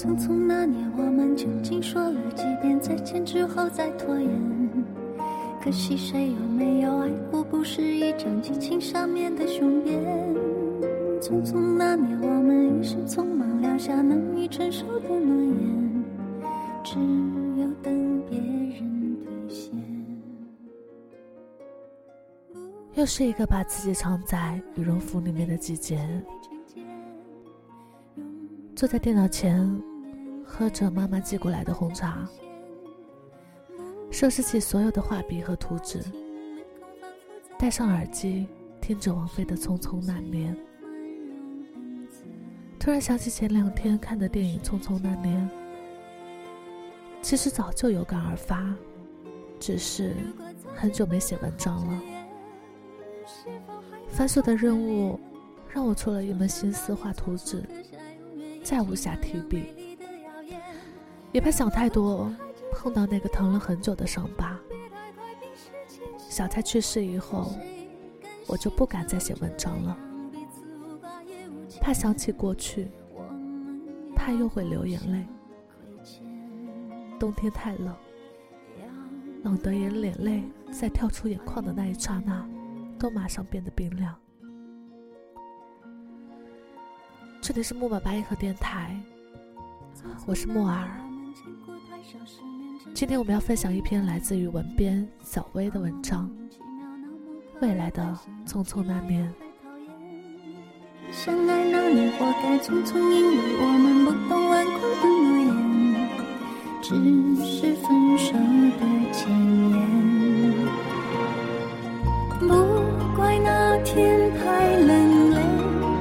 匆匆那年，我们究竟说了几遍再见之后再拖延？可惜谁又没有爱过？不是一张激情上面的雄辩。匆匆那年，我们一时匆忙撂下难以承受的诺言，只有等别人兑现。又是一个把自己藏在羽绒服里面的季节，坐在电脑前。喝着妈妈寄过来的红茶，收拾起所有的画笔和图纸，戴上耳机，听着王菲的《匆匆那年》。突然想起前两天看的电影《匆匆那年》，其实早就有感而发，只是很久没写文章了。繁琐的任务让我出了一门心思画图纸，再无暇提笔。也怕想太多，碰到那个疼了很久的伤疤。小蔡去世以后，我就不敢再写文章了，怕想起过去，怕又会流眼泪。冬天太冷，冷得连眼泪在跳出眼眶的那一刹那，都马上变得冰凉。这里是木马八音盒电台，我是木耳。今天我们要分享一篇来自于文编小薇的文章，《未来的匆匆那年》。相爱那年活该匆匆，因为我们不懂顽固的诺言，只是分手的前言。不怪那天太冷了，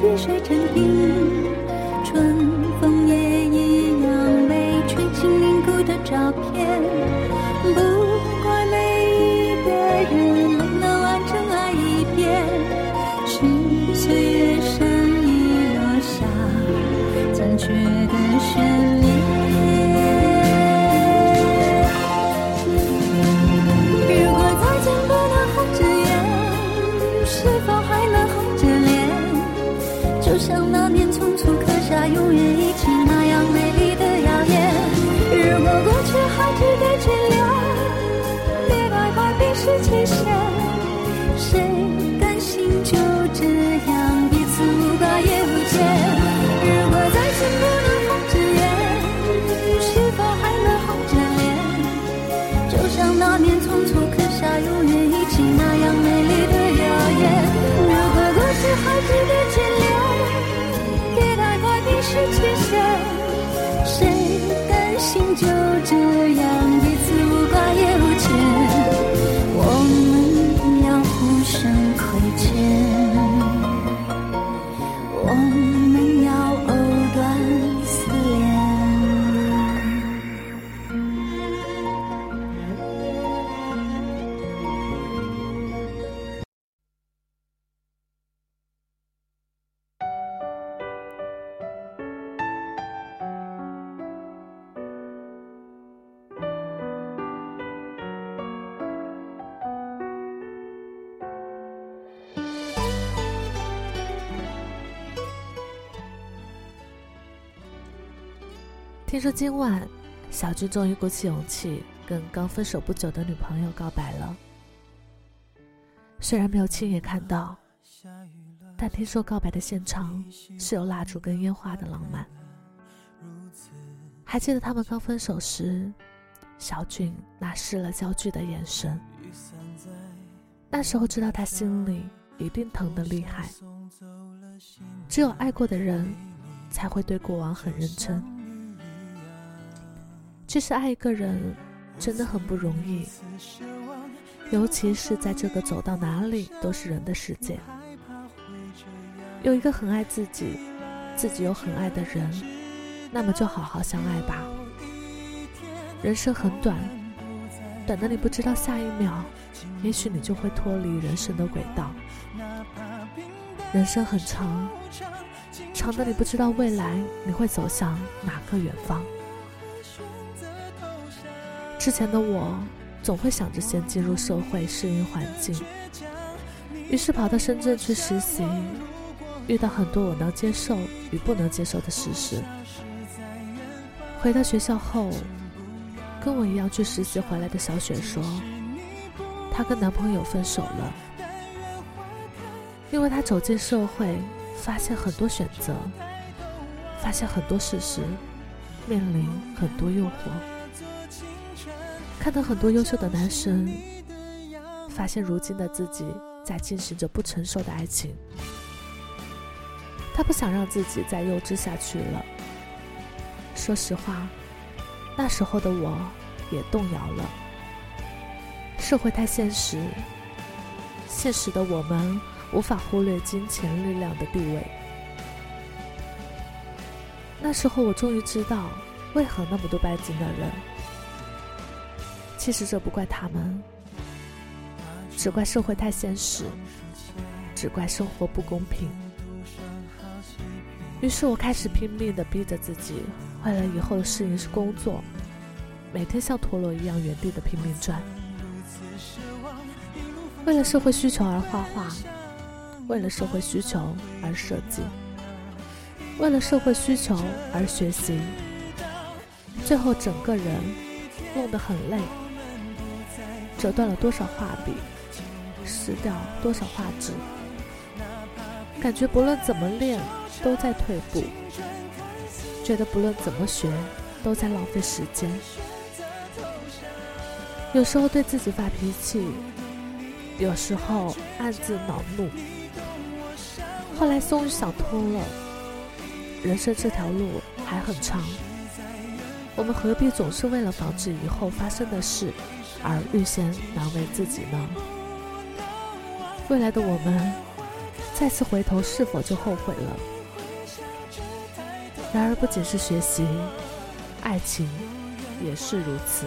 雨水成冰，春风的照片。听说今晚，小军终于鼓起勇气跟刚分手不久的女朋友告白了。虽然没有亲眼看到，但听说告白的现场是有蜡烛跟烟花的浪漫。还记得他们刚分手时，小俊那湿了焦距的眼神。那时候知道他心里一定疼得厉害。只有爱过的人，才会对过往很认真。其实爱一个人，真的很不容易，尤其是在这个走到哪里都是人的世界。有一个很爱自己，自己又很爱的人，那么就好好相爱吧。人生很短，短的你不知道下一秒，也许你就会脱离人生的轨道。人生很长，长的你不知道未来你会走向哪个远方。之前的我总会想着先进入社会适应环境，于是跑到深圳去实习，遇到很多我能接受与不能接受的事实。回到学校后，跟我一样去实习回来的小雪说，她跟男朋友分手了。因为她走进社会，发现很多选择，发现很多事实，面临很多诱惑，看到很多优秀的男生，发现如今的自己在进行着不成熟的爱情。他不想让自己再幼稚下去了。说实话，那时候的我也动摇了。社会太现实，现实的我们。无法忽略金钱力量的地位。那时候，我终于知道为何那么多拜金的人。其实这不怪他们，只怪社会太现实，只怪生活不公平。于是我开始拼命的逼着自己，为了以后的适应工作，每天像陀螺一样原地的拼命转，为了社会需求而画画。为了社会需求而设计，为了社会需求而学习，最后整个人弄得很累，折断了多少画笔，撕掉多少画纸，感觉不论怎么练都在退步，觉得不论怎么学都在浪费时间，有时候对自己发脾气，有时候暗自恼怒。后来终于想通了，人生这条路还很长，我们何必总是为了防止以后发生的事而预先难为自己呢？未来的我们再次回头，是否就后悔了？然而，不仅是学习，爱情也是如此。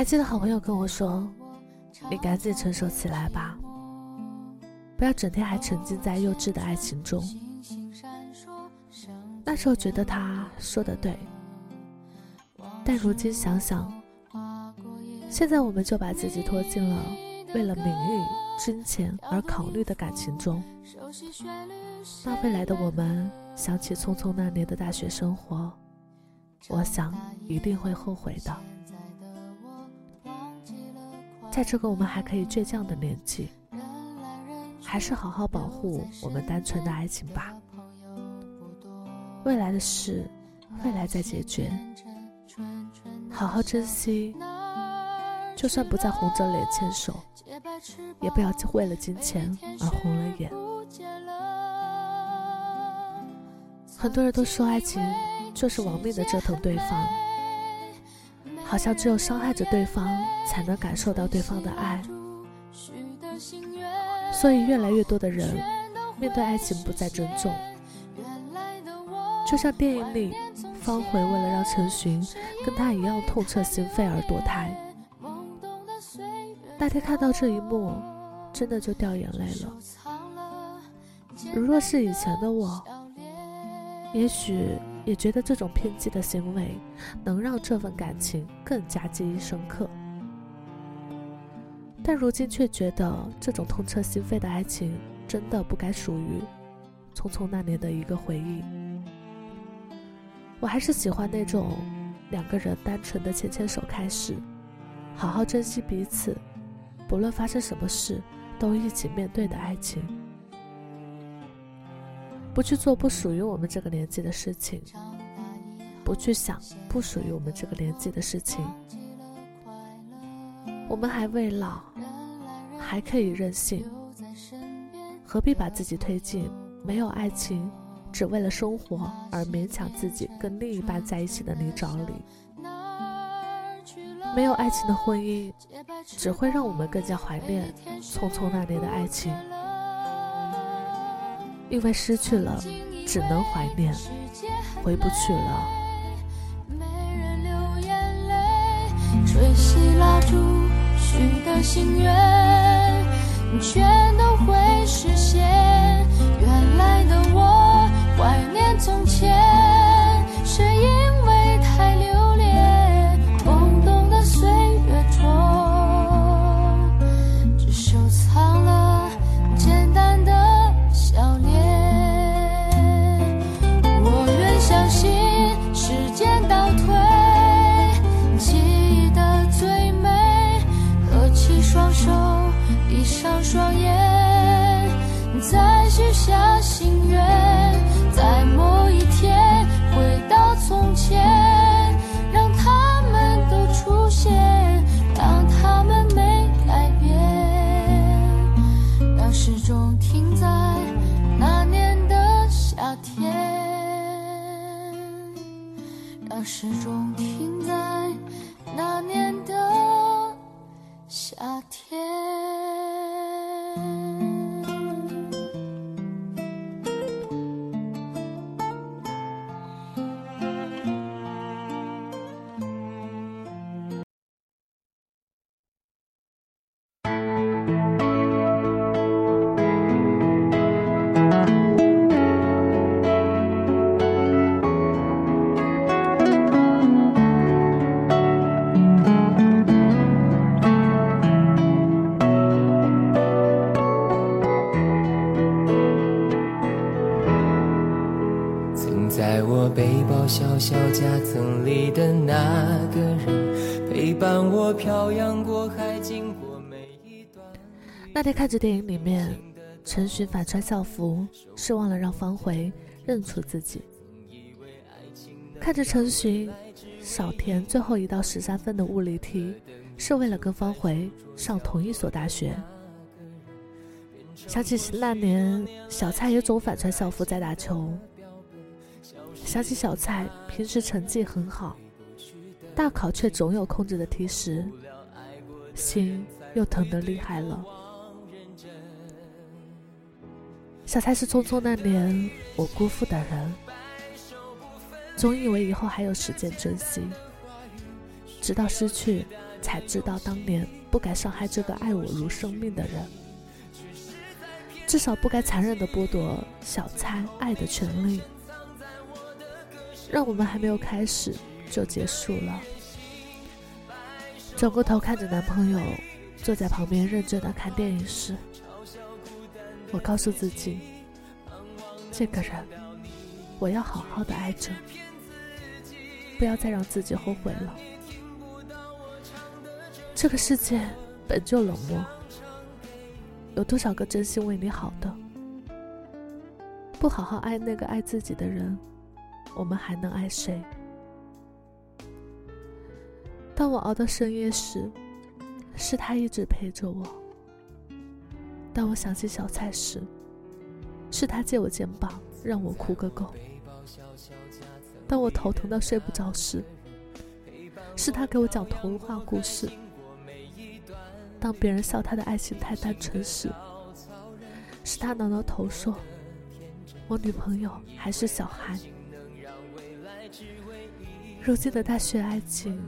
还记得好朋友跟我说：“你赶紧成熟起来吧，不要整天还沉浸在幼稚的爱情中。”那时候觉得他说的对，但如今想想，现在我们就把自己拖进了为了名誉、金钱而考虑的感情中，那未来的我们想起匆匆那年的大学生活，我想一定会后悔的。在这个我们还可以倔强的年纪，还是好好保护我们单纯的爱情吧。未来的事，未来再解决。好好珍惜，就算不再红着脸牵手，也不要为了金钱而红了眼。很多人都说爱情就是亡命的折腾对方。好像只有伤害着对方，才能感受到对方的爱。所以，越来越多的人面对爱情不再尊重。就像电影里，方茴为了让陈寻跟他一样痛彻心扉而堕胎。那天看到这一幕，真的就掉眼泪了。如若是以前的我，也许也觉得这种偏激的行为能让这份感情更加记忆深刻。但如今却觉得这种痛彻心扉的爱情真的不该属于匆匆那年的一个回忆。我还是喜欢那种两个人单纯的牵牵手开始，好好珍惜彼此，不论发生什么事都一起面对的爱情。不去做不属于我们这个年纪的事情，不去想不属于我们这个年纪的事情。我们还未老，还可以任性，何必把自己推进没有爱情，只为了生活而勉强自己跟另一半在一起的泥沼里？没有爱情的婚姻，只会让我们更加怀念匆匆那年的爱情，因为失去了，只能怀念，回不去了。吹熄蜡烛。许的心愿，全都会实现。原来的我，怀念从前，夏天。小小夹层里的那个人，陪伴我漂洋过海，经过每一段。那天看着电影里面，陈寻反穿校服，是忘了让方茴认出自己。看着陈寻，少填最后一道十三分的物理题，是为了跟方茴上同一所大学。想起那年，小蔡也总反穿校服在打球。想起小蔡平时成绩很好，大考却总有空着的题时，心又疼得厉害了。小蔡是匆匆那年我辜负的人，总以为以后还有时间珍惜，直到失去，才知道当年不该伤害这个爱我如生命的人，至少不该残忍的剥夺小蔡爱的权利。让我们还没有开始就结束了。转过头看着男朋友坐在旁边认真的看电影时，我告诉自己，这个人我要好好的爱着，不要再让自己后悔了。这个世界本就冷漠，有多少个真心为你好的，不好好爱那个爱自己的人。我们还能爱谁？当我熬到深夜时，是他一直陪着我；当我想起小蔡时，是他借我肩膀让我哭个够；当我头疼到睡不着时，是他给我讲童话故事；当别人笑他的爱情太单纯时，是他挠挠头说：“我女朋友还是小孩。”如今的大学爱情，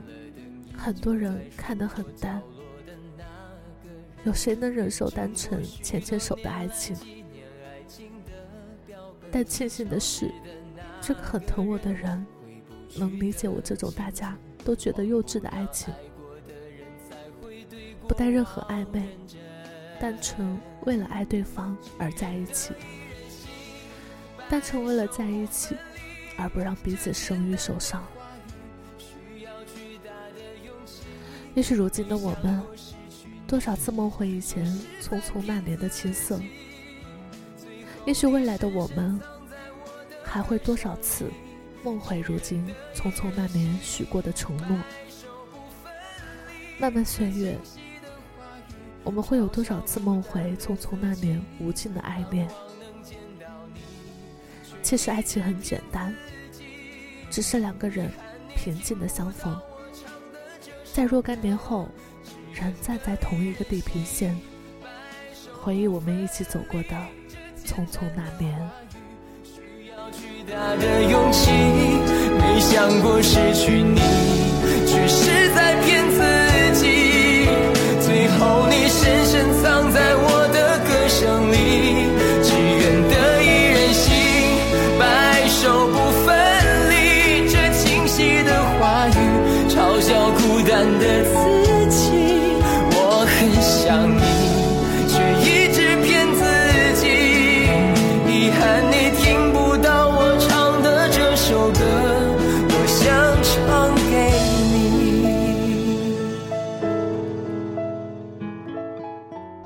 很多人看得很淡。有谁能忍受单纯牵牵手的爱情？但庆幸的是，这个很疼我的人，能理解我这种大家都觉得幼稚的爱情，不带任何暧昧，单纯为了爱对方而在一起，单纯为了在一起，而不让彼此生育受伤。也许如今的我们，多少次梦回以前匆匆那年的青涩；也许未来的我们，还会多少次梦回如今匆匆那年许过的承诺。漫漫岁月，我们会有多少次梦回匆匆那年无尽的爱恋？其实爱情很简单，只是两个人平静的相逢。在若干年后，仍站在同一个地平线，回忆我们一起走过的匆匆那年。巨大的勇气没想过失去你，却是在骗自己。最后你深深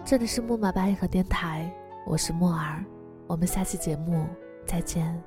这里是木马巴音盒电台我是木耳我们下期节目再见。